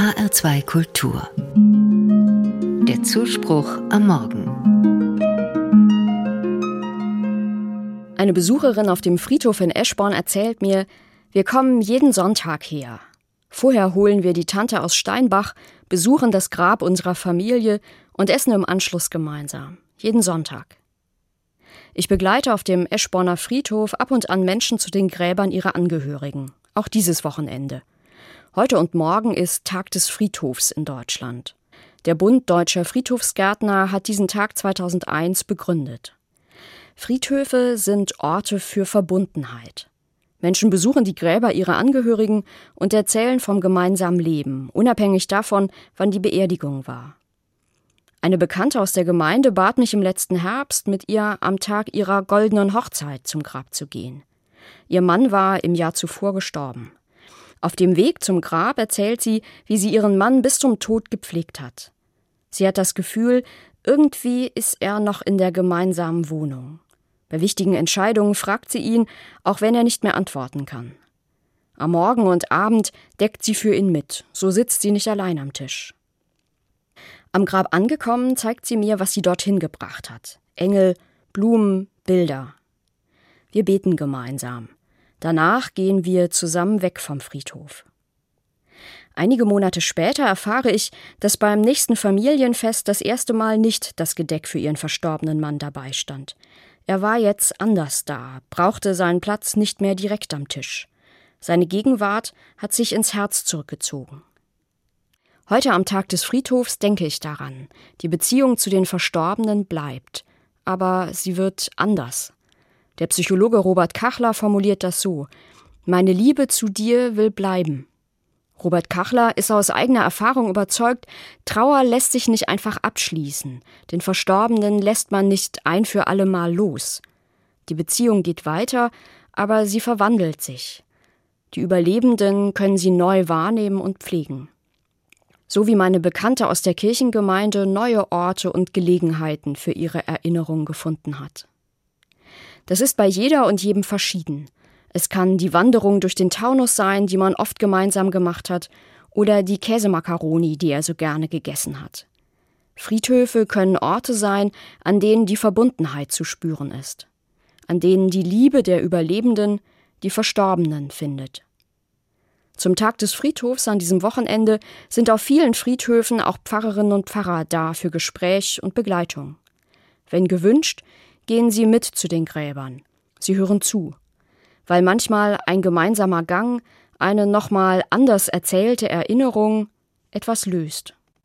HR2 Kultur. Der Zuspruch am Morgen. Eine Besucherin auf dem Friedhof in Eschborn erzählt mir, wir kommen jeden Sonntag her. Vorher holen wir die Tante aus Steinbach, besuchen das Grab unserer Familie und essen im Anschluss gemeinsam. Jeden Sonntag. Ich begleite auf dem Eschborner Friedhof ab und an Menschen zu den Gräbern ihrer Angehörigen. Auch dieses Wochenende. Heute und morgen ist Tag des Friedhofs in Deutschland. Der Bund Deutscher Friedhofsgärtner hat diesen Tag 2001 begründet. Friedhöfe sind Orte für Verbundenheit. Menschen besuchen die Gräber ihrer Angehörigen und erzählen vom gemeinsamen Leben, unabhängig davon, wann die Beerdigung war. Eine Bekannte aus der Gemeinde bat mich im letzten Herbst, mit ihr am Tag ihrer goldenen Hochzeit zum Grab zu gehen. Ihr Mann war im Jahr zuvor gestorben. Auf dem Weg zum Grab erzählt sie, wie sie ihren Mann bis zum Tod gepflegt hat. Sie hat das Gefühl, irgendwie ist er noch in der gemeinsamen Wohnung. Bei wichtigen Entscheidungen fragt sie ihn, auch wenn er nicht mehr antworten kann. Am Morgen und Abend deckt sie für ihn mit, so sitzt sie nicht allein am Tisch. Am Grab angekommen, zeigt sie mir, was sie dorthin gebracht hat. Engel, Blumen, Bilder. Wir beten gemeinsam. Danach gehen wir zusammen weg vom Friedhof. Einige Monate später erfahre ich, dass beim nächsten Familienfest das erste Mal nicht das Gedeck für ihren verstorbenen Mann dabei stand. Er war jetzt anders da, brauchte seinen Platz nicht mehr direkt am Tisch. Seine Gegenwart hat sich ins Herz zurückgezogen. Heute am Tag des Friedhofs denke ich daran. Die Beziehung zu den Verstorbenen bleibt, aber sie wird anders. Der Psychologe Robert Kachler formuliert das so Meine Liebe zu dir will bleiben. Robert Kachler ist aus eigener Erfahrung überzeugt, Trauer lässt sich nicht einfach abschließen. Den Verstorbenen lässt man nicht ein für alle Mal los. Die Beziehung geht weiter, aber sie verwandelt sich. Die Überlebenden können sie neu wahrnehmen und pflegen so wie meine Bekannte aus der Kirchengemeinde neue Orte und Gelegenheiten für ihre Erinnerung gefunden hat. Das ist bei jeder und jedem verschieden. Es kann die Wanderung durch den Taunus sein, die man oft gemeinsam gemacht hat, oder die Käsemakaroni, die er so gerne gegessen hat. Friedhöfe können Orte sein, an denen die Verbundenheit zu spüren ist, an denen die Liebe der Überlebenden die Verstorbenen findet. Zum Tag des Friedhofs an diesem Wochenende sind auf vielen Friedhöfen auch Pfarrerinnen und Pfarrer da für Gespräch und Begleitung. Wenn gewünscht, gehen sie mit zu den Gräbern. Sie hören zu, weil manchmal ein gemeinsamer Gang, eine nochmal anders erzählte Erinnerung etwas löst.